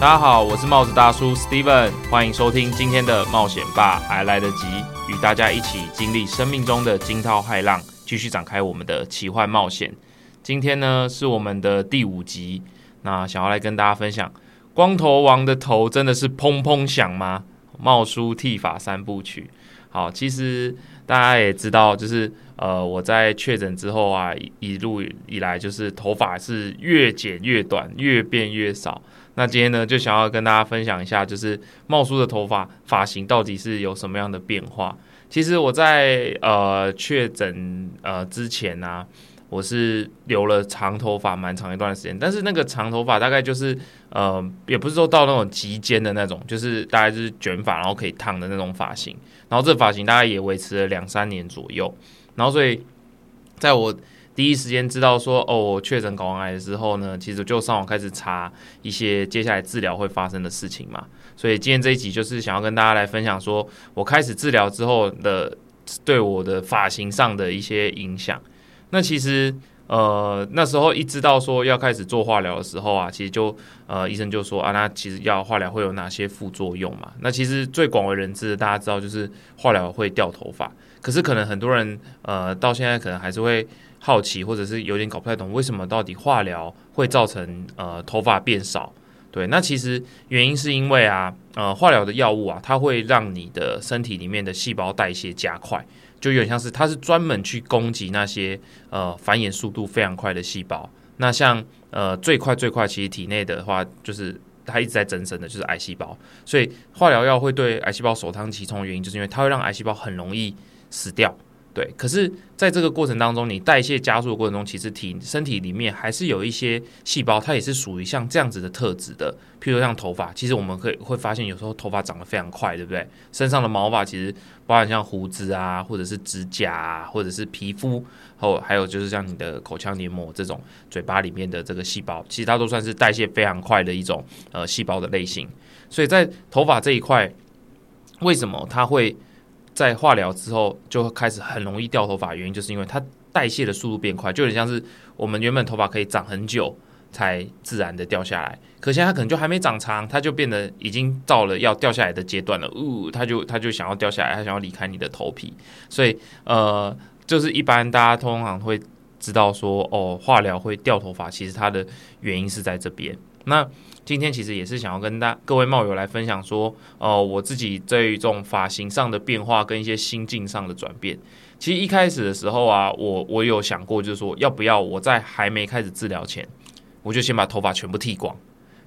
大家好，我是帽子大叔 Steven，欢迎收听今天的冒险吧，还来得及，与大家一起经历生命中的惊涛骇浪，继续展开我们的奇幻冒险。今天呢是我们的第五集，那想要来跟大家分享，光头王的头真的是砰砰响吗？帽叔剃发三部曲。好，其实大家也知道，就是呃，我在确诊之后啊，一路以来就是头发是越剪越短，越变越少。那今天呢，就想要跟大家分享一下，就是茂叔的头发发型到底是有什么样的变化。其实我在呃确诊呃之前呢。我是留了长头发蛮长一段时间，但是那个长头发大概就是呃，也不是说到那种极尖的那种，就是大概就是卷发，然后可以烫的那种发型。然后这发型大概也维持了两三年左右。然后所以在我第一时间知道说哦，我确诊睾丸癌的时候呢，其实就上网开始查一些接下来治疗会发生的事情嘛。所以今天这一集就是想要跟大家来分享，说我开始治疗之后的对我的发型上的一些影响。那其实，呃，那时候一知道说要开始做化疗的时候啊，其实就呃，医生就说啊，那其实要化疗会有哪些副作用嘛？那其实最广为人知的，大家知道就是化疗会掉头发。可是可能很多人呃，到现在可能还是会好奇，或者是有点搞不太懂，为什么到底化疗会造成呃头发变少？对，那其实原因是因为啊，呃，化疗的药物啊，它会让你的身体里面的细胞代谢加快。就有点像是，它是专门去攻击那些呃繁衍速度非常快的细胞。那像呃最快最快，其实体内的话，就是它一直在增生的，就是癌细胞。所以化疗药会对癌细胞首当其冲的原因，就是因为它会让癌细胞很容易死掉。对，可是在这个过程当中，你代谢加速的过程中，其实体身体里面还是有一些细胞，它也是属于像这样子的特质的。譬如像头发，其实我们可以会发现，有时候头发长得非常快，对不对？身上的毛发其实包含像胡子啊，或者是指甲，啊，或者是皮肤，后还有就是像你的口腔黏膜这种嘴巴里面的这个细胞，其实它都算是代谢非常快的一种呃细胞的类型。所以在头发这一块，为什么它会？在化疗之后就开始很容易掉头发，原因就是因为它代谢的速度变快，就有点像是我们原本头发可以长很久才自然的掉下来，可现在它可能就还没长长，它就变得已经到了要掉下来的阶段了，呜，它就它就想要掉下来，它想要离开你的头皮，所以呃，就是一般大家通常会知道说，哦，化疗会掉头发，其实它的原因是在这边。那今天其实也是想要跟大各位帽友来分享说，呃，我自己这种发型上的变化跟一些心境上的转变。其实一开始的时候啊，我我有想过，就是说要不要我在还没开始治疗前，我就先把头发全部剃光。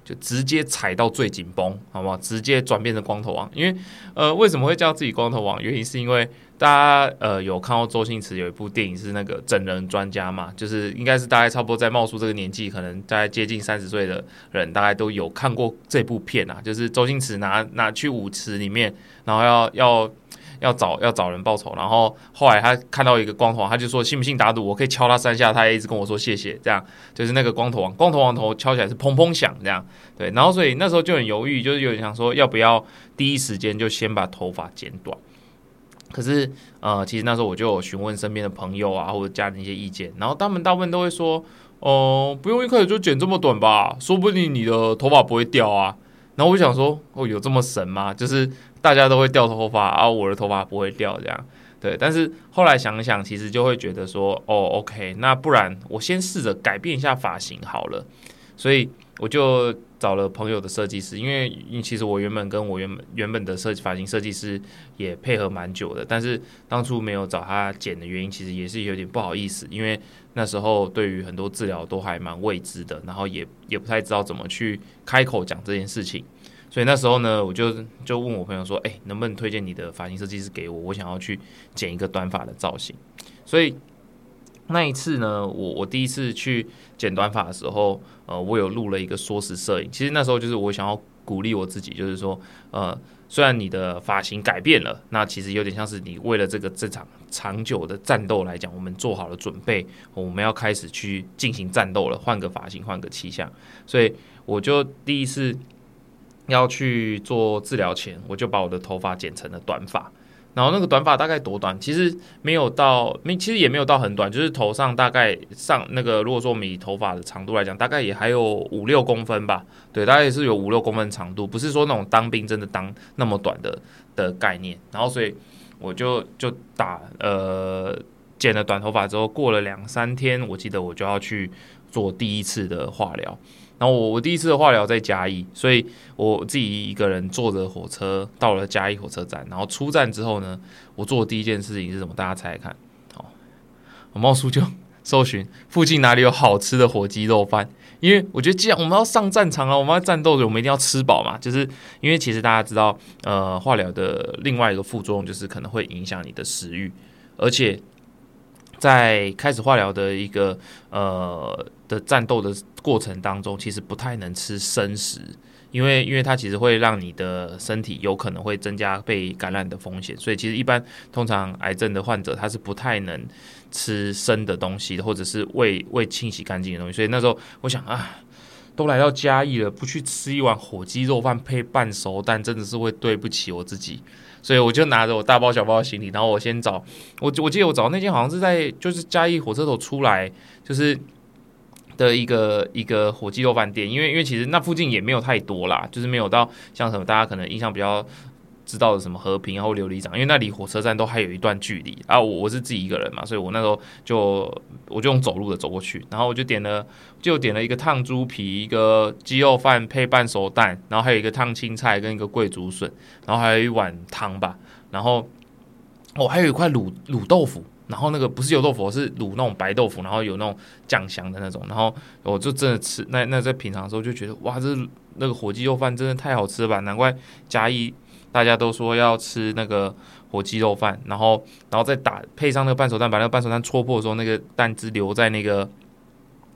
就直接踩到最紧绷，好不好？直接转变成光头王，因为呃，为什么会叫自己光头王？原因是因为大家呃有看到周星驰有一部电影是那个整人专家嘛，就是应该是大概差不多在冒出这个年纪，可能在接近三十岁的人，大概都有看过这部片啊，就是周星驰拿拿去舞池里面，然后要要。要找要找人报仇，然后后来他看到一个光头王，他就说信不信打赌，我可以敲他三下，他也一直跟我说谢谢，这样就是那个光头王，光头王头敲起来是砰砰响，这样对，然后所以那时候就很犹豫，就是有点想说要不要第一时间就先把头发剪短，可是呃，其实那时候我就有询问身边的朋友啊或者家人一些意见，然后他们大部分都会说，哦，不用一开始就剪这么短吧，说不定你的头发不会掉啊。然后我就想说，哦，有这么神吗？就是大家都会掉头发，而我的头发不会掉，这样对。但是后来想想，其实就会觉得说，哦，OK，那不然我先试着改变一下发型好了。所以我就找了朋友的设计师，因为因为其实我原本跟我原本原本的设计发型设计师也配合蛮久的，但是当初没有找他剪的原因，其实也是有点不好意思，因为那时候对于很多治疗都还蛮未知的，然后也也不太知道怎么去开口讲这件事情，所以那时候呢，我就就问我朋友说，哎，能不能推荐你的发型设计师给我？我想要去剪一个短发的造型，所以。那一次呢，我我第一次去剪短发的时候，呃，我有录了一个缩时摄影。其实那时候就是我想要鼓励我自己，就是说，呃，虽然你的发型改变了，那其实有点像是你为了这个这场长久的战斗来讲，我们做好了准备，我们要开始去进行战斗了，换个发型，换个气象。所以我就第一次要去做治疗前，我就把我的头发剪成了短发。然后那个短发大概多短？其实没有到，没其实也没有到很短，就是头上大概上那个，如果说我们以头发的长度来讲，大概也还有五六公分吧。对，大概也是有五六公分长度，不是说那种当兵真的当那么短的的概念。然后所以我就就打呃剪了短头发之后，过了两三天，我记得我就要去做第一次的化疗。然后我我第一次的化疗在嘉义，所以我自己一个人坐着火车到了嘉义火车站。然后出站之后呢，我做的第一件事情是什么？大家猜猜看。好，我冒出就 搜寻附近哪里有好吃的火鸡肉饭，因为我觉得既然我们要上战场了，我们要战斗的，我们一定要吃饱嘛。就是因为其实大家知道，呃，化疗的另外一个副作用就是可能会影响你的食欲，而且。在开始化疗的一个呃的战斗的过程当中，其实不太能吃生食，因为因为它其实会让你的身体有可能会增加被感染的风险，所以其实一般通常癌症的患者他是不太能吃生的东西，或者是未未清洗干净的东西。所以那时候我想啊，都来到嘉义了，不去吃一碗火鸡肉饭配半熟蛋，真的是会对不起我自己。所以我就拿着我大包小包的行李，然后我先找我我记得我找那间好像是在就是嘉义火车头出来就是的一个一个火鸡肉饭店，因为因为其实那附近也没有太多啦，就是没有到像什么大家可能印象比较。知道的什么和平然后琉璃厂，因为那离火车站都还有一段距离啊。我我是自己一个人嘛，所以我那时候就我就用走路的走过去，然后我就点了就点了一个烫猪皮，一个鸡肉饭配半熟蛋，然后还有一个烫青菜跟一个桂竹笋，然后还有一碗汤吧，然后哦还有一块卤卤豆腐，然后那个不是油豆腐，是卤那种白豆腐，然后有那种酱香的那种，然后我就真的吃那那在品尝的时候就觉得哇，这那个火鸡肉饭真的太好吃了吧，难怪嘉义。大家都说要吃那个火鸡肉饭，然后，然后再打配上那个半熟蛋，把那个半熟蛋戳破的时候，那个蛋汁留在那个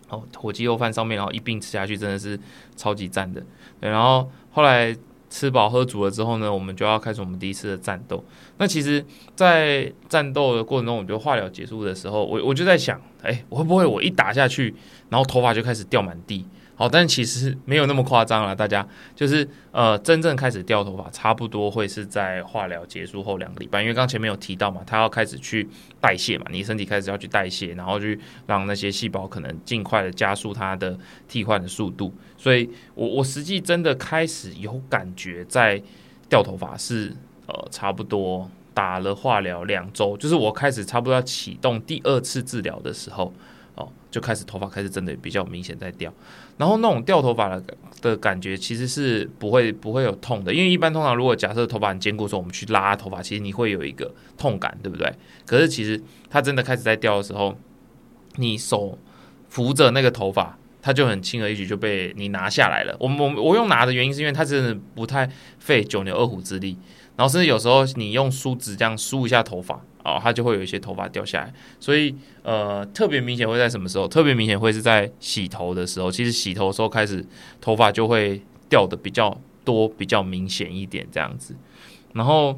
哦火鸡肉饭上面，然后一并吃下去，真的是超级赞的。对，然后后来吃饱喝足了之后呢，我们就要开始我们第一次的战斗。那其实，在战斗的过程中，我觉得化疗结束的时候，我我就在想，哎，我会不会我一打下去，然后头发就开始掉满地？好，但其实没有那么夸张了。大家就是呃，真正开始掉头发，差不多会是在化疗结束后两个礼拜，因为刚前面有提到嘛，它要开始去代谢嘛，你身体开始要去代谢，然后去让那些细胞可能尽快的加速它的替换的速度。所以我我实际真的开始有感觉在掉头发是呃，差不多打了化疗两周，就是我开始差不多要启动第二次治疗的时候。哦，就开始头发开始真的比较明显在掉，然后那种掉头发的的感觉其实是不会不会有痛的，因为一般通常如果假设头发很坚固的时候，我们去拉头发，其实你会有一个痛感，对不对？可是其实它真的开始在掉的时候，你手扶着那个头发，它就很轻而易举就被你拿下来了。我我我用拿的原因是因为它真的不太费九牛二虎之力，然后甚至有时候你用梳子这样梳一下头发。哦，它就会有一些头发掉下来，所以呃，特别明显会在什么时候？特别明显会是在洗头的时候。其实洗头的时候开始，头发就会掉的比较多，比较明显一点这样子。然后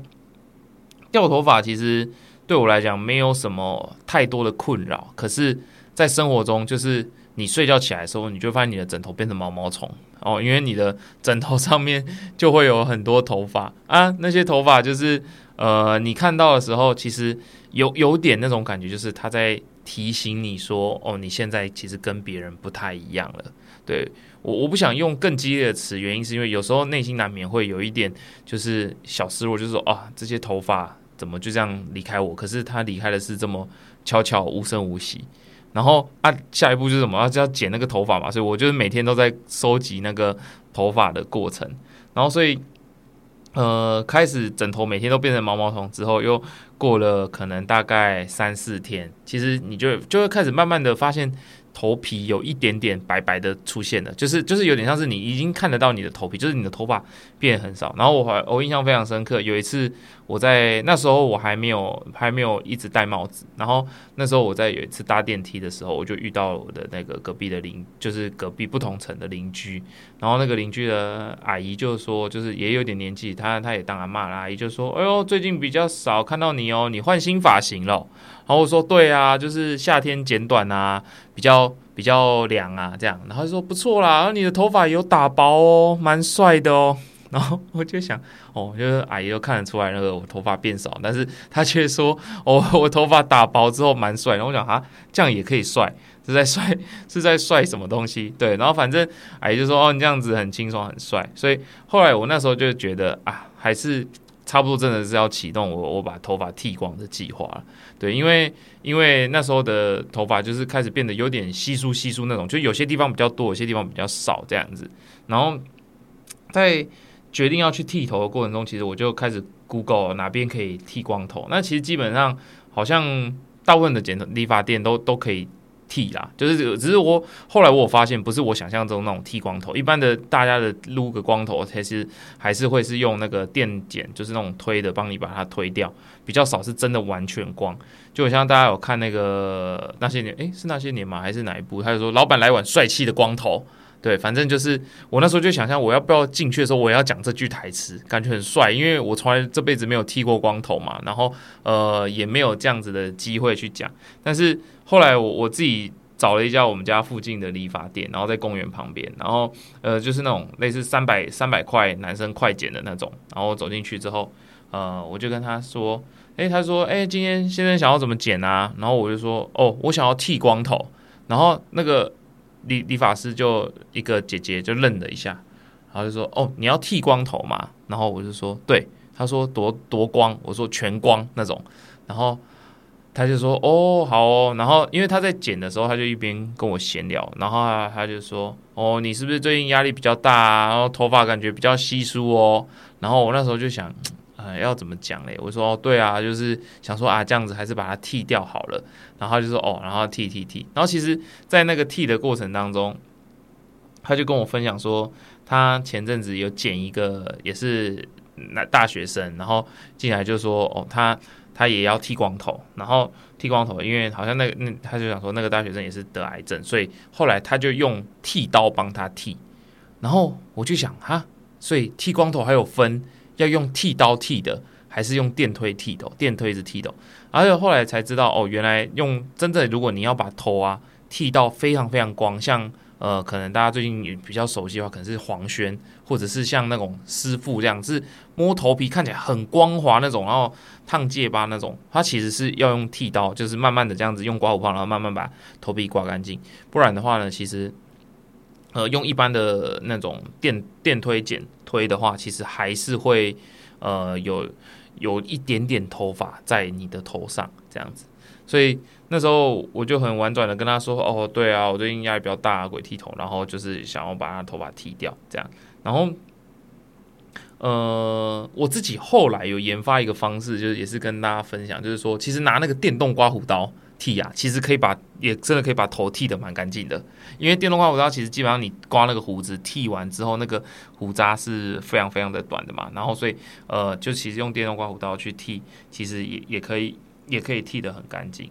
掉头发其实对我来讲没有什么太多的困扰，可是，在生活中，就是你睡觉起来的时候，你就发现你的枕头变成毛毛虫哦，因为你的枕头上面就会有很多头发 啊，那些头发就是。呃，你看到的时候，其实有有点那种感觉，就是他在提醒你说，哦，你现在其实跟别人不太一样了。对我，我不想用更激烈的词，原因是因为有时候内心难免会有一点就是小失落，就是说啊，这些头发怎么就这样离开我？可是他离开的是这么悄悄无声无息。然后啊，下一步就是什么？要要剪那个头发嘛，所以我就是每天都在收集那个头发的过程。然后所以。呃，开始枕头每天都变成毛毛虫之后，又过了可能大概三四天，其实你就就会开始慢慢的发现。头皮有一点点白白的出现了，就是就是有点像是你已经看得到你的头皮，就是你的头发变很少。然后我还我印象非常深刻，有一次我在那时候我还没有还没有一直戴帽子，然后那时候我在有一次搭电梯的时候，我就遇到我的那个隔壁的邻，就是隔壁不同层的邻居。然后那个邻居的阿姨就说，就是也有点年纪，她她也当阿妈了，阿姨就说：“哎呦，最近比较少看到你哦，你换新发型了。”然后我说对啊，就是夏天剪短啊，比较比较凉啊，这样。然后就说不错啦，你的头发有打薄哦，蛮帅的哦。然后我就想，哦，就是阿姨都看得出来那个我头发变少，但是她却说，哦，我头发打薄之后蛮帅。然后我想，啊，这样也可以帅，是在帅是在帅什么东西？对，然后反正阿姨就说，哦，你这样子很轻松很帅。所以后来我那时候就觉得，啊，还是差不多真的是要启动我我把头发剃光的计划了。对，因为因为那时候的头发就是开始变得有点稀疏稀疏那种，就有些地方比较多，有些地方比较少这样子。然后在决定要去剃头的过程中，其实我就开始 Google 哪边可以剃光头。那其实基本上好像大部分的剪头理发店都都可以剃啦，就是只是我后来我发现，不是我想象中那种剃光头。一般的大家的撸个光头，其实还是会是用那个电剪，就是那种推的，帮你把它推掉。比较少是真的完全光。就好像大家有看那个那些年，诶，是那些年吗？还是哪一部？他就说老板来碗帅气的光头。对，反正就是我那时候就想象，我要不要进去的时候，我要讲这句台词，感觉很帅，因为我从来这辈子没有剃过光头嘛，然后呃也没有这样子的机会去讲。但是后来我我自己找了一家我们家附近的理发店，然后在公园旁边，然后呃就是那种类似三百三百块男生快剪的那种，然后走进去之后，呃我就跟他说，诶，他说，诶，今天先生想要怎么剪啊？然后我就说，哦，我想要剃光头，然后那个。理理发师就一个姐姐就愣了一下，然后就说：“哦，你要剃光头嘛？”然后我就说：“对。”他说：“多多光？”我说：“全光那种。”然后他就说：“哦，好哦。”然后因为他在剪的时候，他就一边跟我闲聊，然后他就说：“哦，你是不是最近压力比较大啊？然后头发感觉比较稀疏哦？”然后我那时候就想。呃要怎么讲嘞？我说哦，对啊，就是想说啊，这样子还是把它剃掉好了。然后就说哦，然后剃剃剃。然后其实，在那个剃的过程当中，他就跟我分享说，他前阵子有剪一个也是那大学生，然后进来就说哦，他他也要剃光头，然后剃光头，因为好像那个那他就想说那个大学生也是得癌症，所以后来他就用剃刀帮他剃。然后我就想哈，所以剃光头还有分。要用剃刀剃的，还是用电推剃的？电推是剃的，而且后来才知道，哦，原来用真的，如果你要把头啊剃到非常非常光，像呃，可能大家最近比较熟悉的话，可能是黄轩，或者是像那种师傅这样，是摸头皮看起来很光滑那种，然后烫戒疤那种，它其实是要用剃刀，就是慢慢的这样子用刮胡泡，然后慢慢把头皮刮干净。不然的话呢，其实呃，用一般的那种电电推剪。推的话，其实还是会，呃，有有一点点头发在你的头上这样子，所以那时候我就很婉转的跟他说，哦，对啊，我最近压力比较大，鬼剃头，然后就是想要把他头发剃掉这样，然后，呃，我自己后来有研发一个方式，就是也是跟大家分享，就是说，其实拿那个电动刮胡刀。剃牙，其实可以把，也真的可以把头剃得蛮干净的。因为电动刮胡刀其实基本上你刮那个胡子，剃完之后那个胡渣是非常非常的短的嘛。然后所以呃，就其实用电动刮胡刀去剃，其实也也可以，也可以剃得很干净，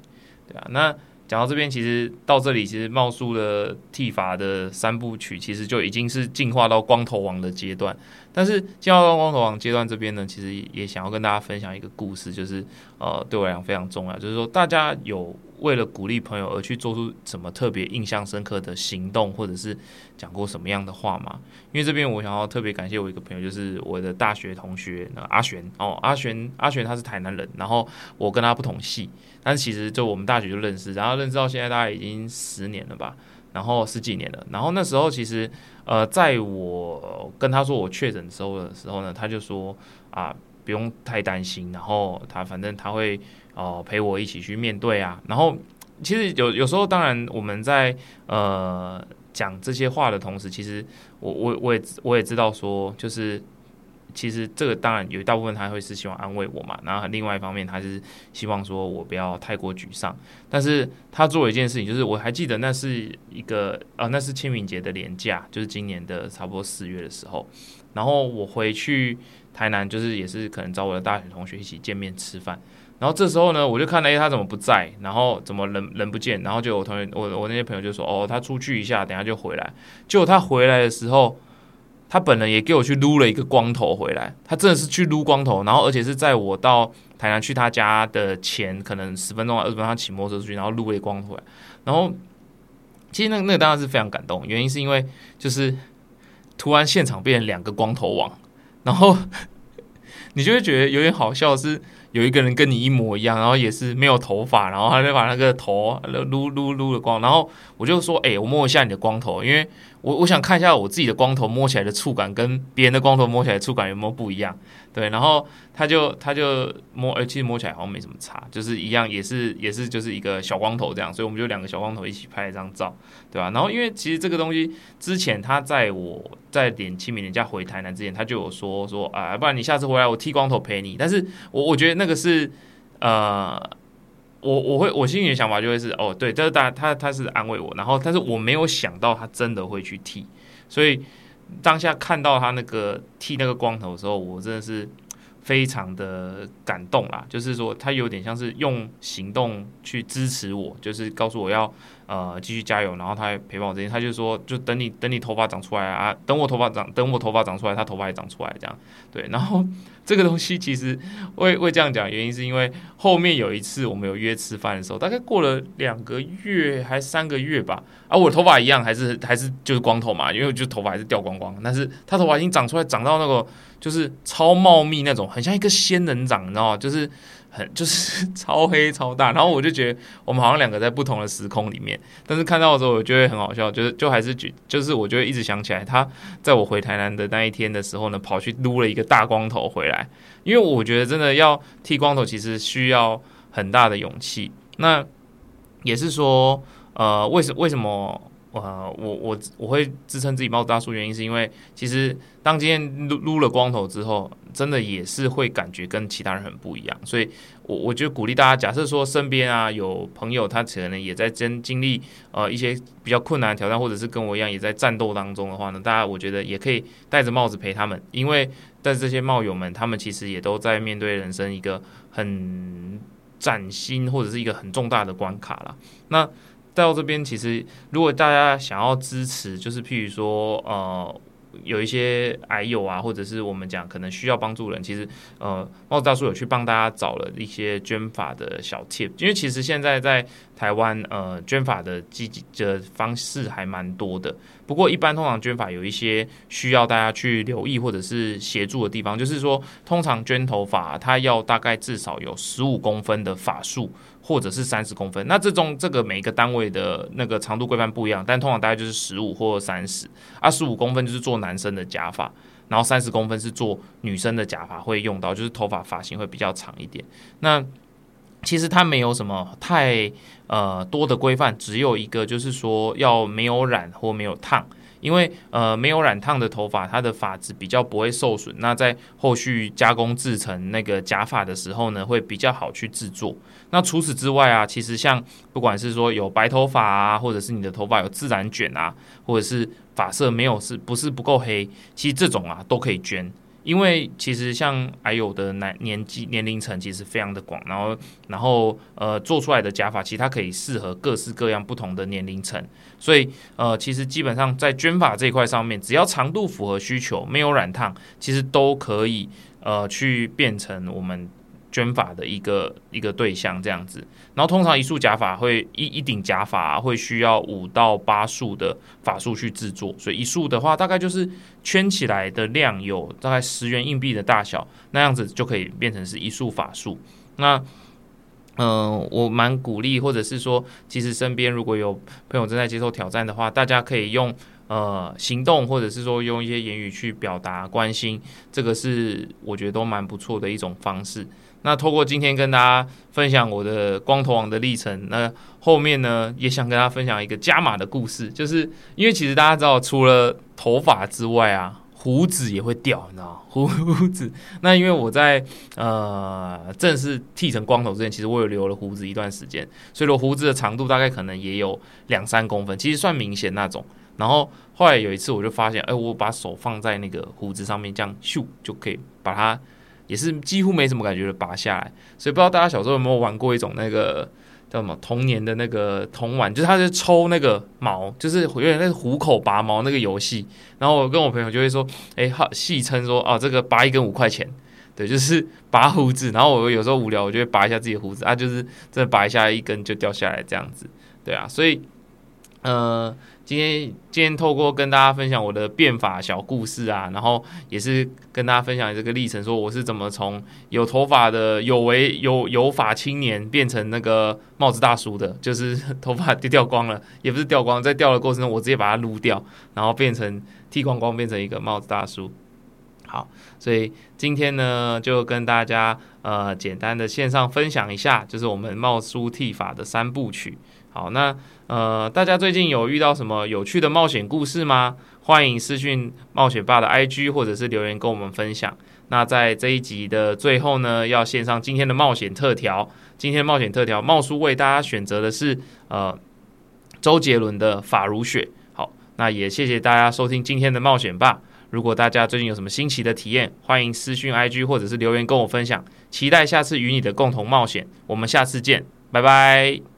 对啊。那讲到这边，其实到这里，其实茂叔的剃发的三部曲，其实就已经是进化到光头王的阶段。但是进化到光头王阶段这边呢，其实也想要跟大家分享一个故事，就是呃，对我来讲非常重要，就是说大家有。为了鼓励朋友而去做出什么特别印象深刻的行动，或者是讲过什么样的话吗？因为这边我想要特别感谢我一个朋友，就是我的大学同学那阿璇哦，阿璇阿璇他是台南人，然后我跟他不同系，但其实就我们大学就认识，然后认识到现在大概已经十年了吧，然后十几年了，然后那时候其实呃，在我跟他说我确诊之后的时候呢，他就说啊不用太担心，然后他反正他会。哦，陪我一起去面对啊！然后其实有有时候，当然我们在呃讲这些话的同时，其实我我我也我也知道说，就是其实这个当然有一大部分他会是希望安慰我嘛，然后另外一方面他是希望说我不要太过沮丧。但是他做了一件事情，就是我还记得那是一个啊，那是清明节的年假，就是今年的差不多四月的时候，然后我回去台南，就是也是可能找我的大学同学一起见面吃饭。然后这时候呢，我就看到，哎，他怎么不在？然后怎么人人不见？然后就我同学，我我那些朋友就说，哦，他出去一下，等下就回来。结果他回来的时候，他本人也给我去撸了一个光头回来。他真的是去撸光头，然后而且是在我到台南去他家的前可能十分钟、二十分钟，他骑摩托车出去，然后撸了一光头。然后其实那那个当然是非常感动，原因是因为就是突然现场变成两个光头王。然后你就会觉得有点好笑，是有一个人跟你一模一样，然后也是没有头发，然后他就把那个头撸撸撸的光，然后我就说，哎，我摸一下你的光头，因为。我我想看一下我自己的光头摸起来的触感跟别人的光头摸起来触感有没有不一样，对，然后他就他就摸，哎，其实摸起来好像没什么差，就是一样，也是也是就是一个小光头这样，所以我们就两个小光头一起拍一张照，对吧？然后因为其实这个东西之前他在我在点清明人家回台南之前，他就有说说啊，不然你下次回来我剃光头陪你，但是我我觉得那个是呃。我我会我心里的想法就会是哦对，这是大他他是安慰我，然后但是我没有想到他真的会去剃，所以当下看到他那个剃那个光头的时候，我真的是非常的感动啦。就是说他有点像是用行动去支持我，就是告诉我要呃继续加油，然后他还陪伴我这些，他就说就等你等你头发长出来啊，等我头发长等我头发长出来，他头发也长出来这样对，然后。这个东西其实会会这样讲，原因是因为后面有一次我们有约吃饭的时候，大概过了两个月还三个月吧，啊，我的头发一样，还是还是就是光头嘛，因为就头发还是掉光光，但是他头发已经长出来，长到那个就是超茂密那种，很像一个仙人掌，你知道吗？就是。很就是 超黑超大，然后我就觉得我们好像两个在不同的时空里面，但是看到的时候我觉得很好笑，就是就还是觉就是我就会一直想起来他在我回台南的那一天的时候呢，跑去撸了一个大光头回来，因为我觉得真的要剃光头其实需要很大的勇气，那也是说呃为什为什么？呃，我我我会支撑自己冒大叔，原因是因为其实当今天撸撸了光头之后，真的也是会感觉跟其他人很不一样。所以，我我就鼓励大家，假设说身边啊有朋友，他可能也在经经历呃一些比较困难的挑战，或者是跟我一样也在战斗当中的话呢，大家我觉得也可以戴着帽子陪他们，因为但是这些帽友们，他们其实也都在面对人生一个很崭新或者是一个很重大的关卡了。那到这边，其实如果大家想要支持，就是譬如说，呃，有一些癌友啊，或者是我们讲可能需要帮助人，其实，呃，帽子大叔有去帮大家找了一些捐法的小 tip，因为其实现在在台湾，呃，捐法的积极的方式还蛮多的。不过，一般通常捐法有一些需要大家去留意或者是协助的地方，就是说，通常捐头发，它要大概至少有十五公分的发数。或者是三十公分，那这种这个每一个单位的那个长度规范不一样，但通常大概就是十五或三十。二十五公分就是做男生的假发，然后三十公分是做女生的假发会用到，就是头发发型会比较长一点。那其实它没有什么太呃多的规范，只有一个就是说要没有染或没有烫。因为呃没有染烫的头发，它的发质比较不会受损。那在后续加工制成那个假发的时候呢，会比较好去制作。那除此之外啊，其实像不管是说有白头发啊，或者是你的头发有自然卷啊，或者是发色没有是不是不够黑，其实这种啊都可以捐。因为其实像还有的年年纪年龄层其实非常的广，然后然后呃做出来的假发其实它可以适合各式各样不同的年龄层，所以呃其实基本上在卷发这一块上面，只要长度符合需求，没有染烫，其实都可以呃去变成我们。捐发的一个一个对象这样子，然后通常一束假发会一一顶假发会需要五到八束的发束去制作，所以一束的话大概就是圈起来的量有大概十元硬币的大小，那样子就可以变成是一束发束。那嗯，我蛮鼓励，或者是说，其实身边如果有朋友正在接受挑战的话，大家可以用呃行动，或者是说用一些言语去表达关心，这个是我觉得都蛮不错的一种方式。那透过今天跟大家分享我的光头王的历程，那后面呢也想跟大家分享一个加码的故事，就是因为其实大家知道，除了头发之外啊，胡子也会掉，你知道 胡子。那因为我在呃正式剃成光头之前，其实我有留了胡子一段时间，所以我胡子的长度大概可能也有两三公分，其实算明显那种。然后后来有一次我就发现，哎，我把手放在那个胡子上面，这样咻就可以把它。也是几乎没什么感觉的拔下来，所以不知道大家小时候有没有玩过一种那个叫什么童年的那个童玩，就是他是抽那个毛，就是有点那个虎口拔毛那个游戏。然后我跟我朋友就会说，哎，好戏称说啊，这个拔一根五块钱，对，就是拔胡子。然后我有时候无聊，我就会拔一下自己的胡子啊，就是真的拔一下一根就掉下来这样子，对啊，所以。呃，今天今天透过跟大家分享我的变法小故事啊，然后也是跟大家分享这个历程，说我是怎么从有头发的有为有有发青年变成那个帽子大叔的，就是头发就掉光了，也不是掉光，在掉的过程中我直接把它撸掉，然后变成剃光光，变成一个帽子大叔。好，所以今天呢，就跟大家呃简单的线上分享一下，就是我们帽叔剃法的三部曲。好，那呃大家最近有遇到什么有趣的冒险故事吗？欢迎私讯冒险爸的 IG 或者是留言跟我们分享。那在这一集的最后呢，要献上今天的冒险特调。今天的冒险特调，茂叔为大家选择的是呃周杰伦的《法如雪》。好，那也谢谢大家收听今天的冒险爸。如果大家最近有什么新奇的体验，欢迎私讯 IG 或者是留言跟我分享。期待下次与你的共同冒险，我们下次见，拜拜。